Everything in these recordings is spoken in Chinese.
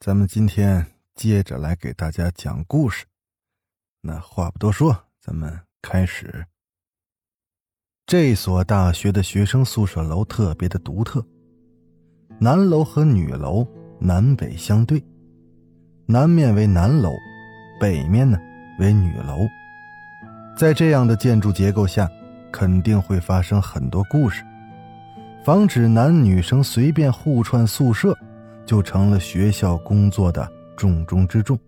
咱们今天接着来给大家讲故事。那话不多说，咱们开始。这所大学的学生宿舍楼特别的独特，南楼和女楼南北相对，南面为南楼，北面呢为女楼。在这样的建筑结构下，肯定会发生很多故事。防止男女生随便互串宿舍。就成了学校工作的重中之重。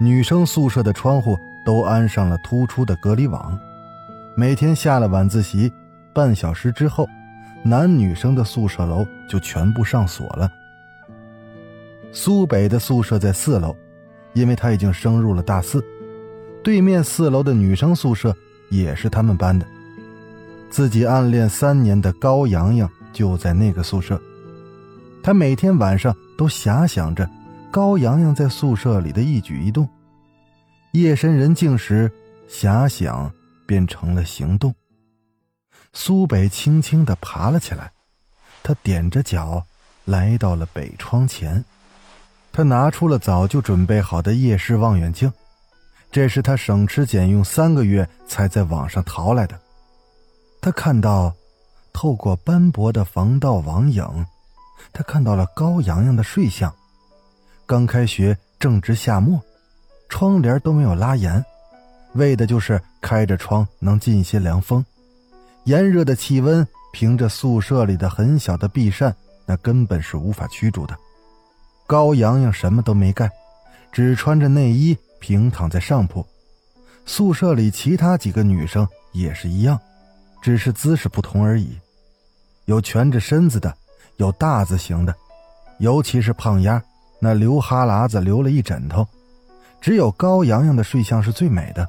女生宿舍的窗户都安上了突出的隔离网，每天下了晚自习，半小时之后，男女生的宿舍楼就全部上锁了。苏北的宿舍在四楼，因为他已经升入了大四，对面四楼的女生宿舍也是他们班的，自己暗恋三年的高阳阳就在那个宿舍。他每天晚上都遐想着高阳阳在宿舍里的一举一动，夜深人静时，遐想变成了行动。苏北轻轻的爬了起来，他踮着脚来到了北窗前，他拿出了早就准备好的夜视望远镜，这是他省吃俭用三个月才在网上淘来的。他看到，透过斑驳的防盗网影。他看到了高阳阳的睡相，刚开学正值夏末，窗帘都没有拉严，为的就是开着窗能进些凉风。炎热的气温凭着宿舍里的很小的壁扇，那根本是无法驱逐的。高阳阳什么都没干，只穿着内衣平躺在上铺。宿舍里其他几个女生也是一样，只是姿势不同而已，有蜷着身子的。有大字型的，尤其是胖丫，那流哈喇子流了一枕头。只有高阳阳的睡相是最美的，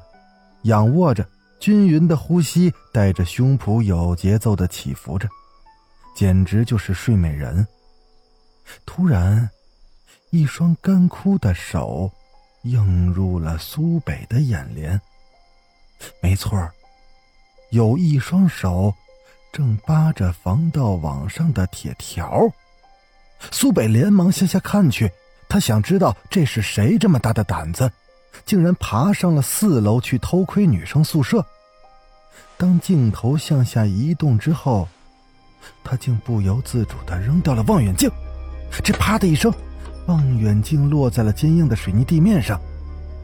仰卧着，均匀的呼吸带着胸脯有节奏的起伏着，简直就是睡美人。突然，一双干枯的手映入了苏北的眼帘。没错有一双手。正扒着防盗网上的铁条，苏北连忙向下看去，他想知道这是谁这么大的胆子，竟然爬上了四楼去偷窥女生宿舍。当镜头向下移动之后，他竟不由自主的扔掉了望远镜，这啪的一声，望远镜落在了坚硬的水泥地面上。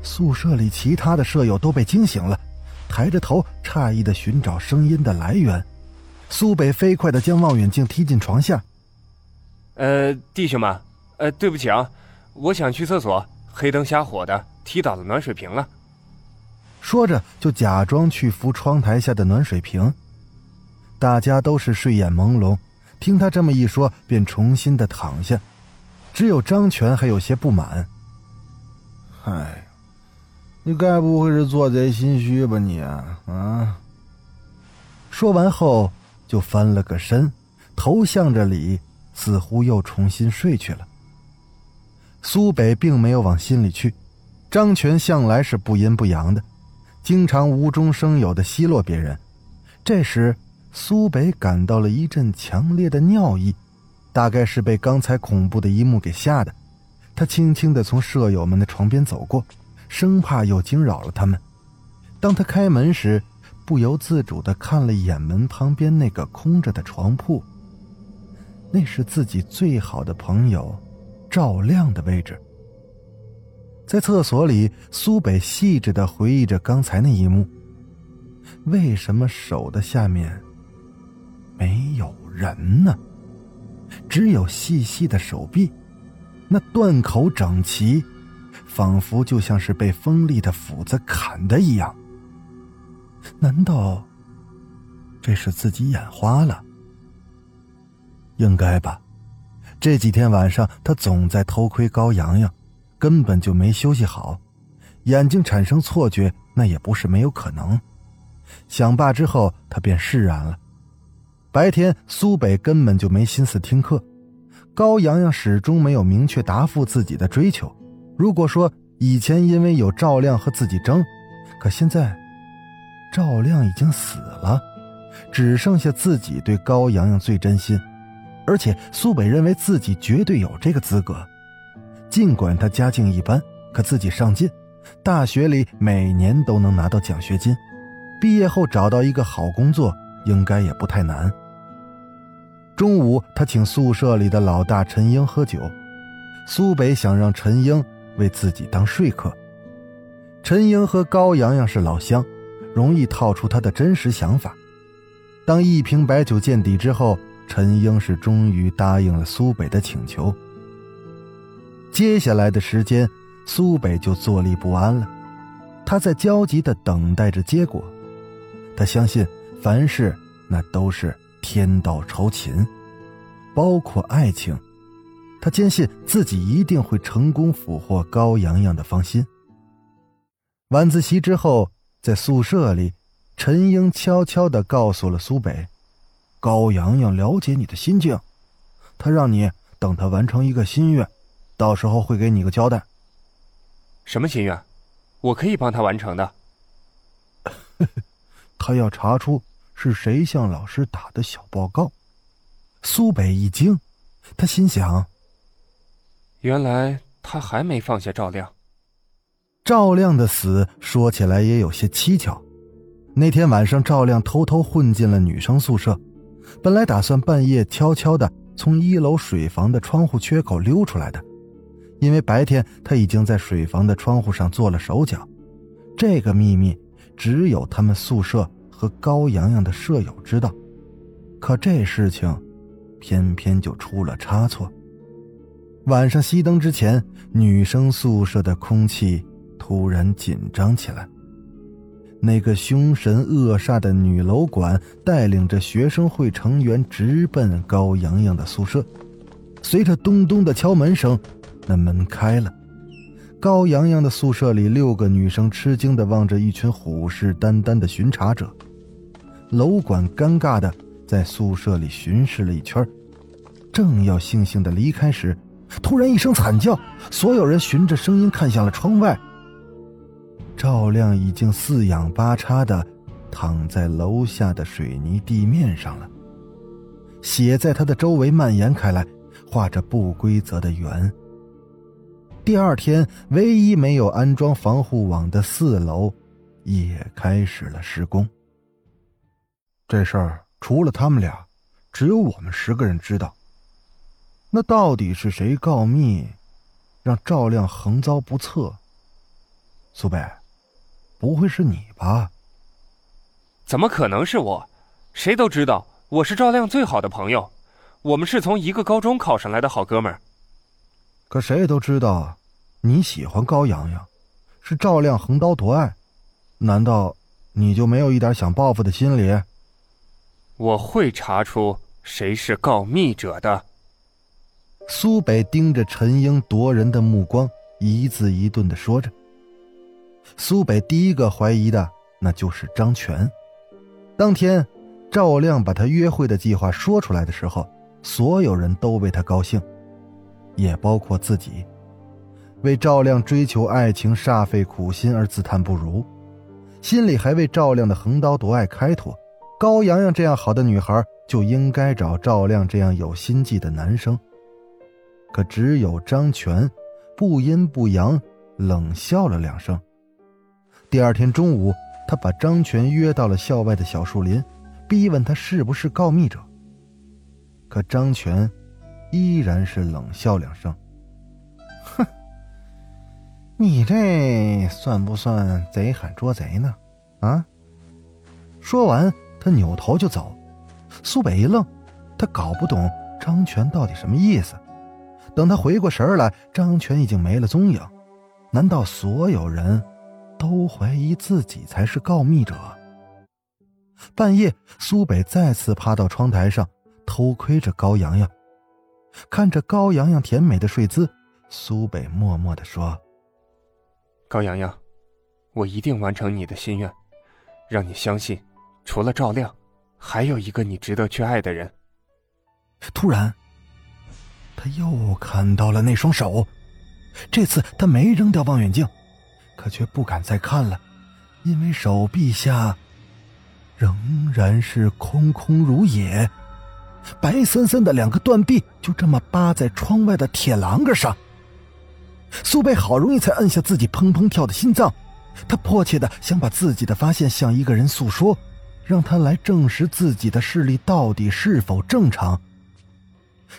宿舍里其他的舍友都被惊醒了，抬着头诧异的寻找声音的来源。苏北飞快的将望远镜踢进床下。呃，弟兄们，呃，对不起啊，我想去厕所，黑灯瞎火的踢倒了暖水瓶了。说着就假装去扶窗台下的暖水瓶。大家都是睡眼朦胧，听他这么一说，便重新的躺下。只有张全还有些不满。嗨，你该不会是做贼心虚吧你啊？说完后。就翻了个身，头向着里，似乎又重新睡去了。苏北并没有往心里去，张全向来是不阴不阳的，经常无中生有的奚落别人。这时，苏北感到了一阵强烈的尿意，大概是被刚才恐怖的一幕给吓的。他轻轻的从舍友们的床边走过，生怕又惊扰了他们。当他开门时，不由自主的看了一眼门旁边那个空着的床铺，那是自己最好的朋友赵亮的位置。在厕所里，苏北细致的回忆着刚才那一幕。为什么手的下面没有人呢？只有细细的手臂，那断口整齐，仿佛就像是被锋利的斧子砍的一样。难道这是自己眼花了？应该吧。这几天晚上他总在偷窥高阳阳，根本就没休息好，眼睛产生错觉那也不是没有可能。想罢之后，他便释然了。白天苏北根本就没心思听课，高阳阳始终没有明确答复自己的追求。如果说以前因为有赵亮和自己争，可现在赵亮已经死了，只剩下自己对高阳阳最真心。而且苏北认为自己绝对有这个资格，尽管他家境一般，可自己上进，大学里每年都能拿到奖学金，毕业后找到一个好工作应该也不太难。中午，他请宿舍里的老大陈英喝酒，苏北想让陈英为自己当说客。陈英和高阳阳是老乡，容易套出他的真实想法。当一瓶白酒见底之后。陈英是终于答应了苏北的请求。接下来的时间，苏北就坐立不安了，他在焦急的等待着结果。他相信凡事那都是天道酬勤，包括爱情。他坚信自己一定会成功俘获高阳阳的芳心。晚自习之后，在宿舍里，陈英悄悄的告诉了苏北。高阳阳了解你的心境，他让你等他完成一个心愿，到时候会给你个交代。什么心愿？我可以帮他完成的。他要查出是谁向老师打的小报告。苏北一惊，他心想：原来他还没放下赵亮。赵亮的死说起来也有些蹊跷。那天晚上，赵亮偷偷混进了女生宿舍。本来打算半夜悄悄的从一楼水房的窗户缺口溜出来的，因为白天他已经在水房的窗户上做了手脚。这个秘密只有他们宿舍和高阳阳的舍友知道。可这事情偏偏就出了差错。晚上熄灯之前，女生宿舍的空气突然紧张起来。那个凶神恶煞的女楼管带领着学生会成员直奔高阳阳的宿舍。随着咚咚的敲门声，那门开了。高阳阳的宿舍里，六个女生吃惊地望着一群虎视眈眈的巡查者。楼管尴尬地在宿舍里巡视了一圈，正要悻悻地离开时，突然一声惨叫，所有人循着声音看向了窗外。赵亮已经四仰八叉的躺在楼下的水泥地面上了，血在他的周围蔓延开来，画着不规则的圆。第二天，唯一没有安装防护网的四楼也开始了施工。这事儿除了他们俩，只有我们十个人知道。那到底是谁告密，让赵亮横遭不测？苏北。不会是你吧？怎么可能是我？谁都知道我是赵亮最好的朋友，我们是从一个高中考上来的好哥们儿。可谁也都知道，你喜欢高阳阳，是赵亮横刀夺爱，难道你就没有一点想报复的心理？我会查出谁是告密者的。苏北盯着陈英夺人的目光，一字一顿的说着。苏北第一个怀疑的，那就是张全。当天，赵亮把他约会的计划说出来的时候，所有人都为他高兴，也包括自己，为赵亮追求爱情煞费苦心而自叹不如，心里还为赵亮的横刀夺爱开脱。高阳阳这样好的女孩，就应该找赵亮这样有心计的男生。可只有张全，不阴不阳，冷笑了两声。第二天中午，他把张全约到了校外的小树林，逼问他是不是告密者。可张全依然是冷笑两声：“哼，你这算不算贼喊捉贼呢？啊？”说完，他扭头就走。苏北一愣，他搞不懂张全到底什么意思。等他回过神来，张全已经没了踪影。难道所有人？都怀疑自己才是告密者。半夜，苏北再次趴到窗台上，偷窥着高阳阳。看着高阳阳甜美的睡姿，苏北默默的说：“高洋洋，我一定完成你的心愿，让你相信，除了赵亮，还有一个你值得去爱的人。”突然，他又看到了那双手。这次他没扔掉望远镜，可却不敢再看了，因为手臂下仍然是空空如也，白森森的两个断臂就这么扒在窗外的铁栏杆上。苏北好容易才摁下自己砰砰跳的心脏，他迫切的想把自己的发现向一个人诉说，让他来证实自己的视力到底是否正常。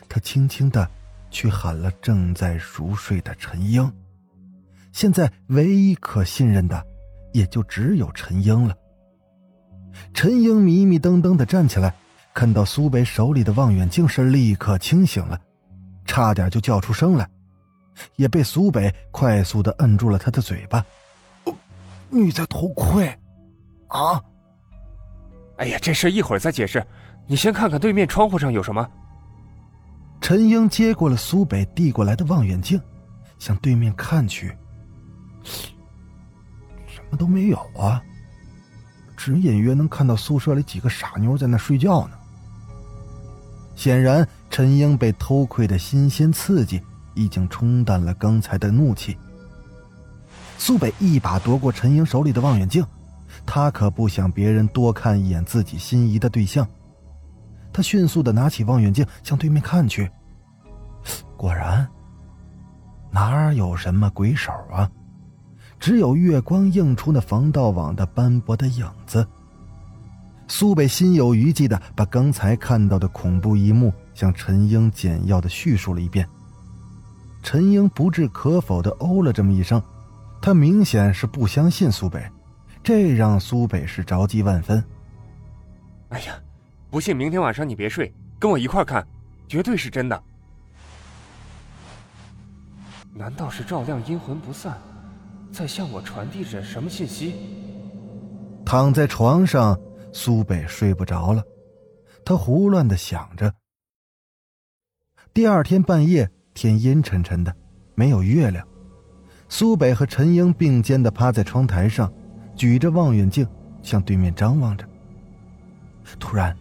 他轻轻的去喊了正在熟睡的陈英，现在唯一可信任的也就只有陈英了。陈英迷迷瞪瞪的站起来，看到苏北手里的望远镜时，立刻清醒了，差点就叫出声来。也被苏北快速的摁住了他的嘴巴。你在偷窥？啊！哎呀，这事一会儿再解释，你先看看对面窗户上有什么。陈英接过了苏北递过来的望远镜，向对面看去。什么都没有啊，只隐约能看到宿舍里几个傻妞在那睡觉呢。显然，陈英被偷窥的新鲜刺激。已经冲淡了刚才的怒气。苏北一把夺过陈英手里的望远镜，他可不想别人多看一眼自己心仪的对象。他迅速的拿起望远镜向对面看去，果然，哪有什么鬼手啊，只有月光映出那防盗网的斑驳的影子。苏北心有余悸的把刚才看到的恐怖一幕向陈英简要的叙述了一遍。陈英不置可否的哦了这么一声，他明显是不相信苏北，这让苏北是着急万分。哎呀，不信明天晚上你别睡，跟我一块看，绝对是真的。难道是赵亮阴魂不散，在向我传递着什么信息？躺在床上，苏北睡不着了，他胡乱的想着。第二天半夜。天阴沉沉的，没有月亮。苏北和陈英并肩的趴在窗台上，举着望远镜向对面张望着。突然，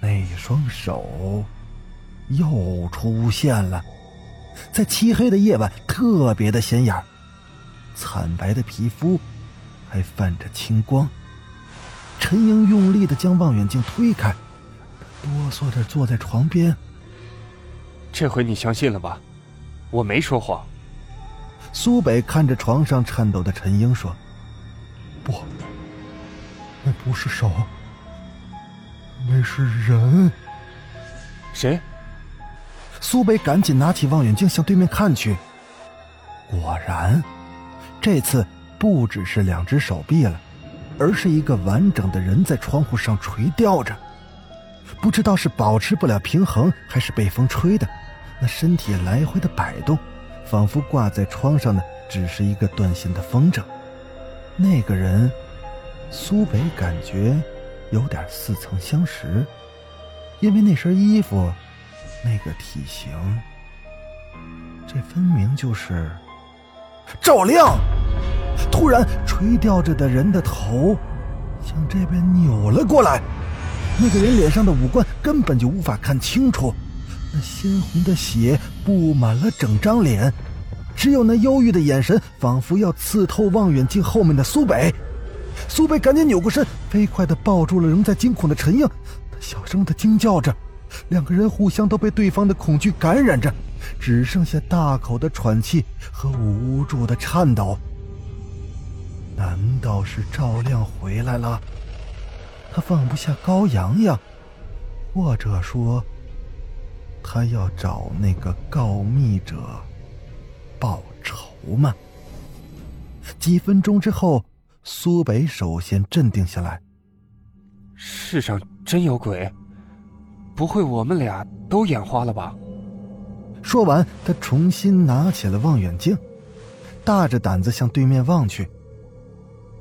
那双手又出现了，在漆黑的夜晚特别的显眼，惨白的皮肤还泛着青光。陈英用力的将望远镜推开，哆嗦着坐在床边。这回你相信了吧？我没说谎。苏北看着床上颤抖的陈英说：“不，那不是手，那是人。谁？”苏北赶紧拿起望远镜向对面看去，果然，这次不只是两只手臂了，而是一个完整的人在窗户上垂吊着，不知道是保持不了平衡，还是被风吹的。那身体来回的摆动，仿佛挂在窗上的只是一个断线的风筝。那个人，苏北感觉有点似曾相识，因为那身衣服，那个体型，这分明就是赵亮。突然，垂吊着的人的头向这边扭了过来，那个人脸上的五官根本就无法看清楚。那鲜红的血布满了整张脸，只有那忧郁的眼神，仿佛要刺透望远镜后面的苏北。苏北赶紧扭过身，飞快地抱住了仍在惊恐的陈英，他小声地惊叫着。两个人互相都被对方的恐惧感染着，只剩下大口的喘气和无助的颤抖。难道是赵亮回来了？他放不下高阳阳，或者说……他要找那个告密者报仇吗？几分钟之后，苏北首先镇定下来。世上真有鬼？不会我们俩都眼花了吧？说完，他重新拿起了望远镜，大着胆子向对面望去。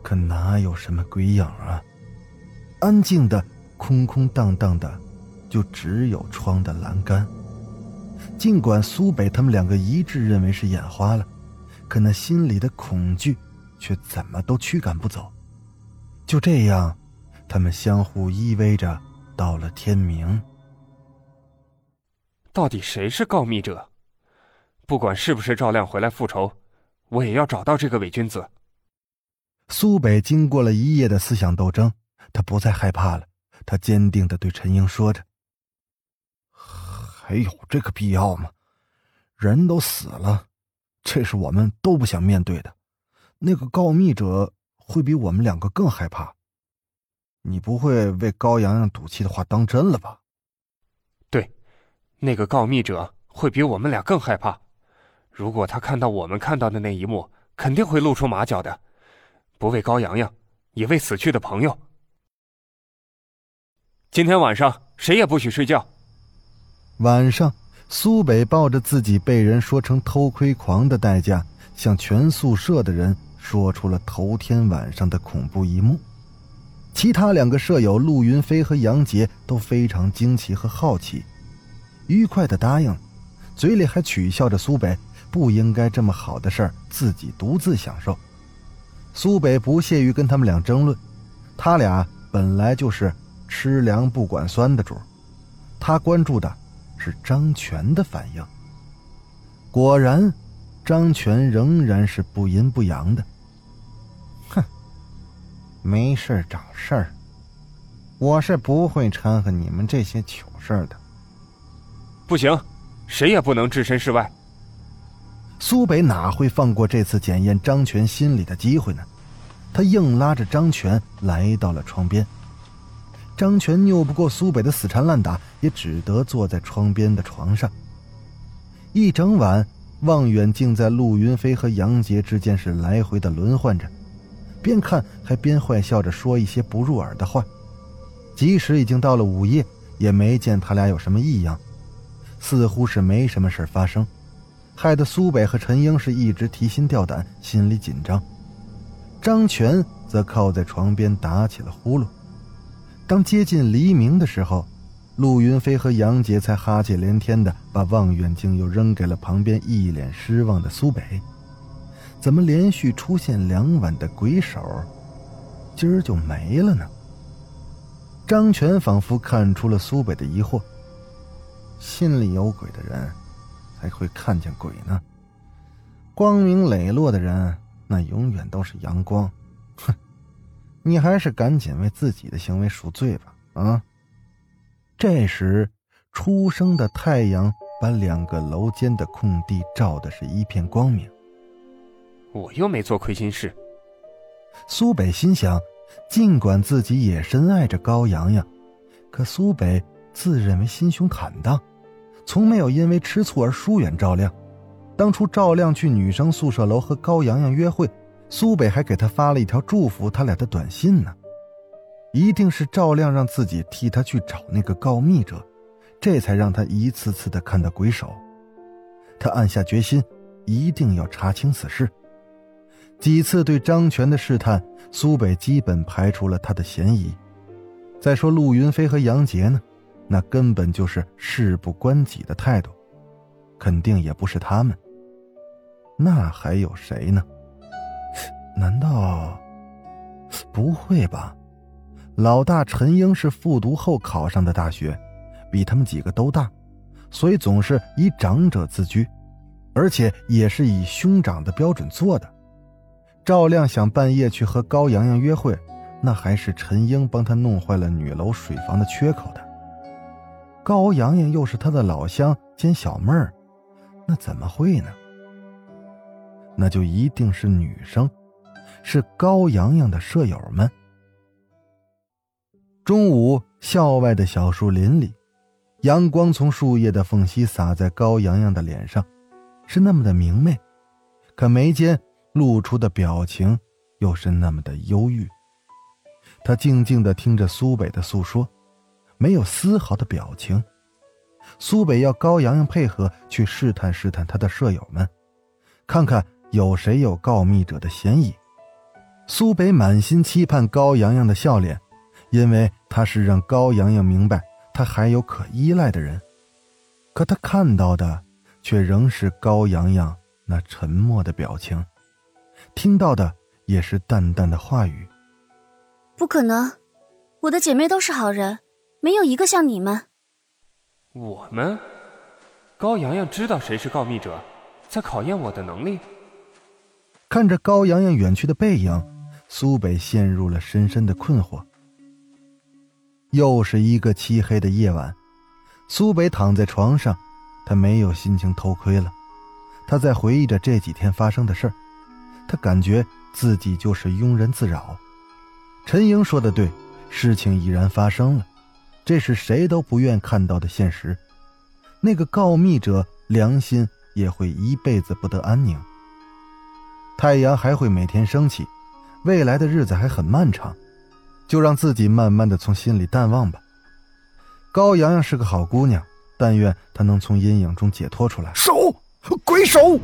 可哪有什么鬼影啊？安静的，空空荡荡的。就只有窗的栏杆，尽管苏北他们两个一致认为是眼花了，可那心里的恐惧却怎么都驱赶不走。就这样，他们相互依偎着，到了天明。到底谁是告密者？不管是不是赵亮回来复仇，我也要找到这个伪君子。苏北经过了一夜的思想斗争，他不再害怕了。他坚定的对陈英说着：“还有这个必要吗？人都死了，这是我们都不想面对的。那个告密者会比我们两个更害怕。你不会为高阳阳赌气的话当真了吧？”“，那个告密者会比我们俩更害怕。如果他看到我们看到的那一幕，肯定会露出马脚的。不为高阳阳，也为死去的朋友。”今天晚上谁也不许睡觉。晚上，苏北抱着自己被人说成偷窥狂的代价，向全宿舍的人说出了头天晚上的恐怖一幕。其他两个舍友陆云飞和杨杰都非常惊奇和好奇，愉快的答应，嘴里还取笑着苏北不应该这么好的事儿自己独自享受。苏北不屑于跟他们俩争论，他俩本来就是。吃凉不管酸的主，他关注的是张全的反应。果然，张全仍然是不阴不阳的。哼，没事找事儿，我是不会掺和你们这些糗事的。不行，谁也不能置身事外。苏北哪会放过这次检验张全心理的机会呢？他硬拉着张全来到了窗边。张全拗不过苏北的死缠烂打，也只得坐在窗边的床上。一整晚，望远镜在陆云飞和杨杰之间是来回的轮换着，边看还边坏笑着说一些不入耳的话。即使已经到了午夜，也没见他俩有什么异样，似乎是没什么事发生，害得苏北和陈英是一直提心吊胆，心里紧张。张全则靠在床边打起了呼噜。当接近黎明的时候，陆云飞和杨杰才哈气连天的把望远镜又扔给了旁边一脸失望的苏北。怎么连续出现两晚的鬼手，今儿就没了呢？张全仿佛看出了苏北的疑惑。心里有鬼的人，才会看见鬼呢。光明磊落的人，那永远都是阳光。哼。你还是赶紧为自己的行为赎罪吧！啊！这时，初升的太阳把两个楼间的空地照的是一片光明。我又没做亏心事。苏北心想，尽管自己也深爱着高阳阳，可苏北自认为心胸坦荡，从没有因为吃醋而疏远赵亮。当初赵亮去女生宿舍楼和高阳阳约会。苏北还给他发了一条祝福他俩的短信呢，一定是赵亮让自己替他去找那个告密者，这才让他一次次的看到鬼手。他暗下决心，一定要查清此事。几次对张全的试探，苏北基本排除了他的嫌疑。再说陆云飞和杨杰呢，那根本就是事不关己的态度，肯定也不是他们。那还有谁呢？难道？不会吧！老大陈英是复读后考上的大学，比他们几个都大，所以总是以长者自居，而且也是以兄长的标准做的。赵亮想半夜去和高阳阳约会，那还是陈英帮他弄坏了女楼水房的缺口的。高阳阳又是他的老乡兼小妹儿，那怎么会呢？那就一定是女生。是高阳阳的舍友们。中午，校外的小树林里，阳光从树叶的缝隙洒在高阳阳的脸上，是那么的明媚，可眉间露出的表情又是那么的忧郁。他静静的听着苏北的诉说，没有丝毫的表情。苏北要高阳阳配合去试探试探他的舍友们，看看有谁有告密者的嫌疑。苏北满心期盼高阳阳的笑脸，因为他是让高阳阳明白他还有可依赖的人。可他看到的却仍是高阳阳那沉默的表情，听到的也是淡淡的话语。不可能，我的姐妹都是好人，没有一个像你们。我们，高阳阳知道谁是告密者，在考验我的能力。看着高阳阳远去的背影，苏北陷入了深深的困惑。又是一个漆黑的夜晚，苏北躺在床上，他没有心情偷窥了。他在回忆着这几天发生的事儿，他感觉自己就是庸人自扰。陈英说的对，事情已然发生了，这是谁都不愿看到的现实。那个告密者良心也会一辈子不得安宁。太阳还会每天升起，未来的日子还很漫长，就让自己慢慢的从心里淡忘吧。高阳阳是个好姑娘，但愿她能从阴影中解脱出来。手，鬼手！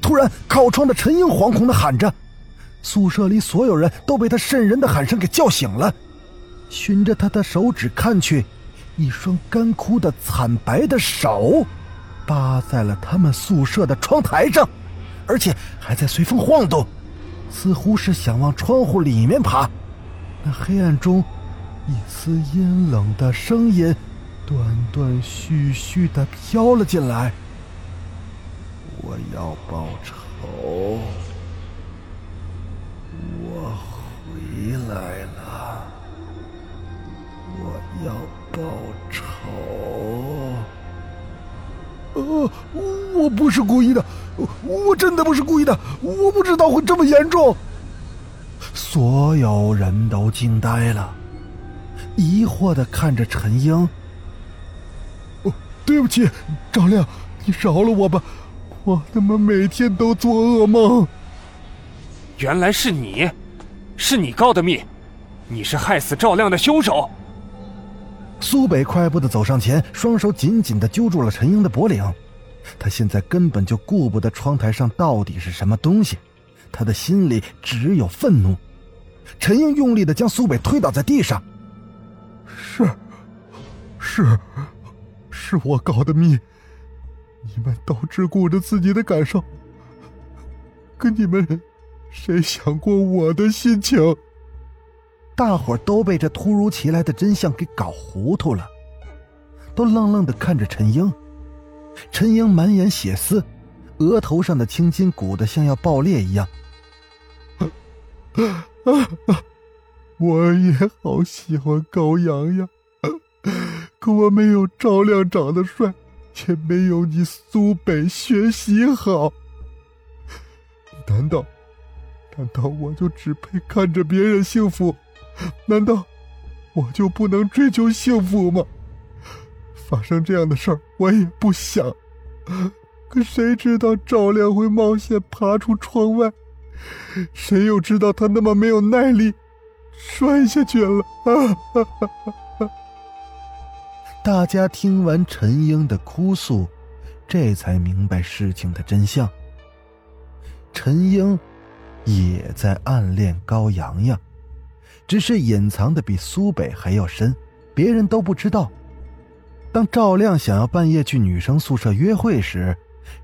突然，靠窗的陈英惶恐的喊着，宿舍里所有人都被他瘆人的喊声给叫醒了。循着他的手指看去，一双干枯的惨白的手，扒在了他们宿舍的窗台上。而且还在随风晃动，似乎是想往窗户里面爬。那黑暗中，一丝阴冷的声音，断断续续的飘了进来。我要报仇，我回来了，要报仇。呃，我不是故意的。我真的不是故意的，我不知道会这么严重。所有人都惊呆了，疑惑的看着陈英。哦，对不起，赵亮，你饶了我吧，我他妈每天都做噩梦。原来是你，是你告的密，你是害死赵亮的凶手。苏北快步的走上前，双手紧紧的揪住了陈英的脖领。他现在根本就顾不得窗台上到底是什么东西，他的心里只有愤怒。陈英用力的将苏北推倒在地上。是，是，是我搞的密。你们都只顾着自己的感受，可你们谁想过我的心情？大伙都被这突如其来的真相给搞糊涂了，都愣愣的看着陈英。陈英满眼血丝，额头上的青筋鼓得像要爆裂一样。我也好喜欢高阳呀，可我没有赵亮长得帅，也没有你苏北学习好。难道，难道我就只配看着别人幸福？难道我就不能追求幸福吗？发生这样的事儿，我也不想。可谁知道赵亮会冒险爬出窗外？谁又知道他那么没有耐力，摔下去了？大家听完陈英的哭诉，这才明白事情的真相。陈英也在暗恋高阳阳，只是隐藏的比苏北还要深，别人都不知道。当赵亮想要半夜去女生宿舍约会时，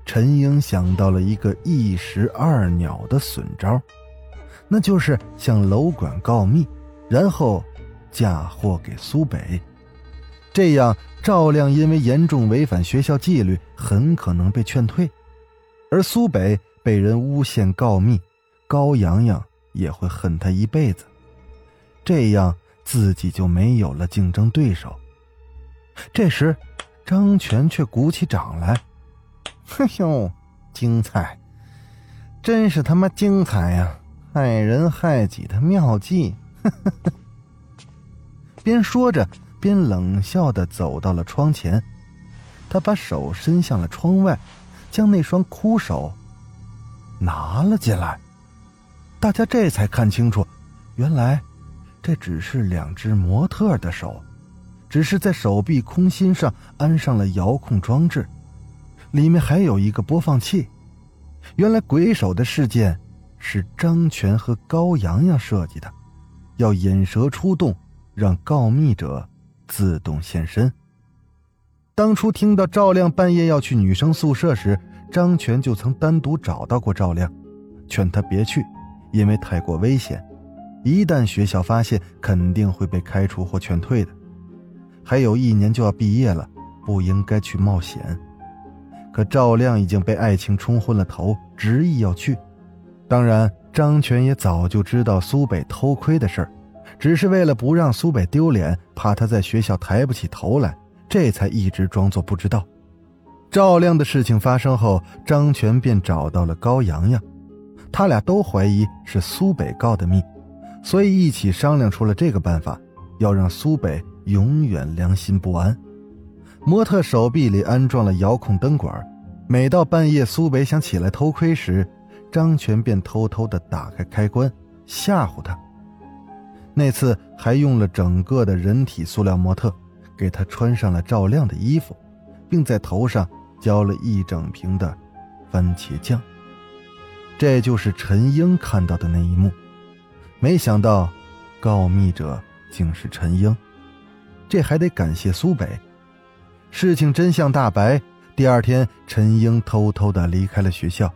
陈英想到了一个一石二鸟的损招，那就是向楼管告密，然后嫁祸给苏北。这样，赵亮因为严重违反学校纪律，很可能被劝退；而苏北被人诬陷告密，高阳阳也会恨他一辈子。这样，自己就没有了竞争对手。这时，张全却鼓起掌来：“嘿呦，精彩！真是他妈精彩呀！害人害己的妙计！”呵呵呵边说着，边冷笑的走到了窗前。他把手伸向了窗外，将那双枯手拿了进来。大家这才看清楚，原来这只是两只模特的手。只是在手臂空心上安上了遥控装置，里面还有一个播放器。原来鬼手的事件是张全和高阳阳设计的，要引蛇出洞，让告密者自动现身。当初听到赵亮半夜要去女生宿舍时，张全就曾单独找到过赵亮，劝他别去，因为太过危险，一旦学校发现，肯定会被开除或劝退的。还有一年就要毕业了，不应该去冒险。可赵亮已经被爱情冲昏了头，执意要去。当然，张全也早就知道苏北偷窥的事儿，只是为了不让苏北丢脸，怕他在学校抬不起头来，这才一直装作不知道。赵亮的事情发生后，张全便找到了高阳阳，他俩都怀疑是苏北告的密，所以一起商量出了这个办法，要让苏北永远良心不安。模特手臂里安装了遥控灯管，每到半夜苏北想起来偷窥时，张全便偷偷的打开开关，吓唬他。那次还用了整个的人体塑料模特，给他穿上了赵亮的衣服，并在头上浇了一整瓶的番茄酱。这就是陈英看到的那一幕，没想到告密者竟是陈英，这还得感谢苏北。事情真相大白。第二天，陈英偷偷的离开了学校，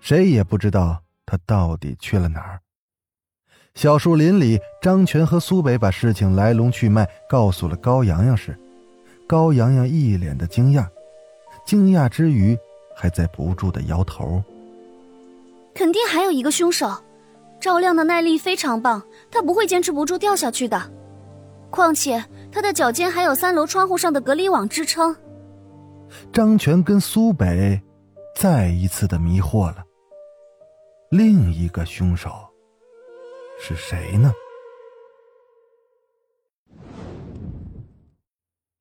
谁也不知道他到底去了哪儿。小树林里，张全和苏北把事情来龙去脉告诉了高阳阳时，高阳阳一脸的惊讶，惊讶之余还在不住的摇头。肯定还有一个凶手，赵亮的耐力非常棒，他不会坚持不住掉下去的。况且他的脚尖还有三楼窗户上的隔离网支撑。张全跟苏北再一次的迷惑了。另一个凶手是谁呢？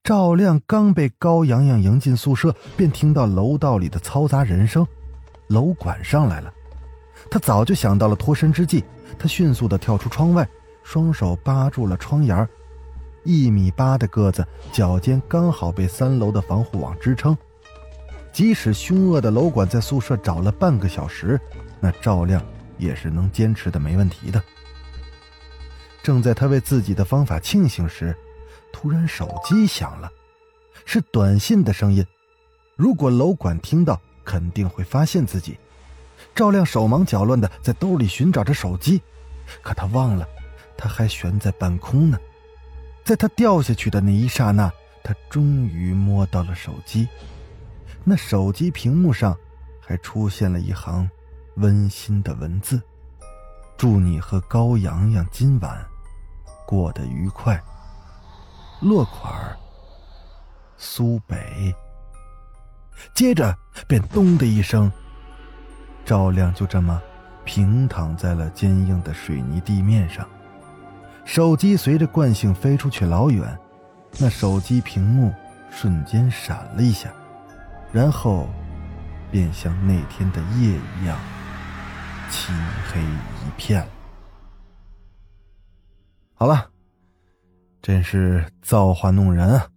赵亮刚被高阳阳迎进宿舍，便听到楼道里的嘈杂人声，楼管上来了。他早就想到了脱身之计，他迅速的跳出窗外，双手扒住了窗沿一米八的个子，脚尖刚好被三楼的防护网支撑。即使凶恶的楼管在宿舍找了半个小时，那赵亮也是能坚持的没问题的。正在他为自己的方法庆幸时，突然手机响了，是短信的声音。如果楼管听到，肯定会发现自己。赵亮手忙脚乱的在兜里寻找着手机，可他忘了，他还悬在半空呢。在他掉下去的那一刹那，他终于摸到了手机。那手机屏幕上还出现了一行温馨的文字：“祝你和高阳阳今晚过得愉快。”落款苏北。接着便咚的一声，赵亮就这么平躺在了坚硬的水泥地面上。手机随着惯性飞出去老远，那手机屏幕瞬间闪了一下，然后便像那天的夜一样漆黑一片。好了，真是造化弄人啊！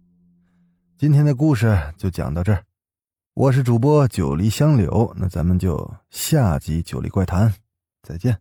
今天的故事就讲到这儿，我是主播九黎香柳，那咱们就下集《九黎怪谈》再见。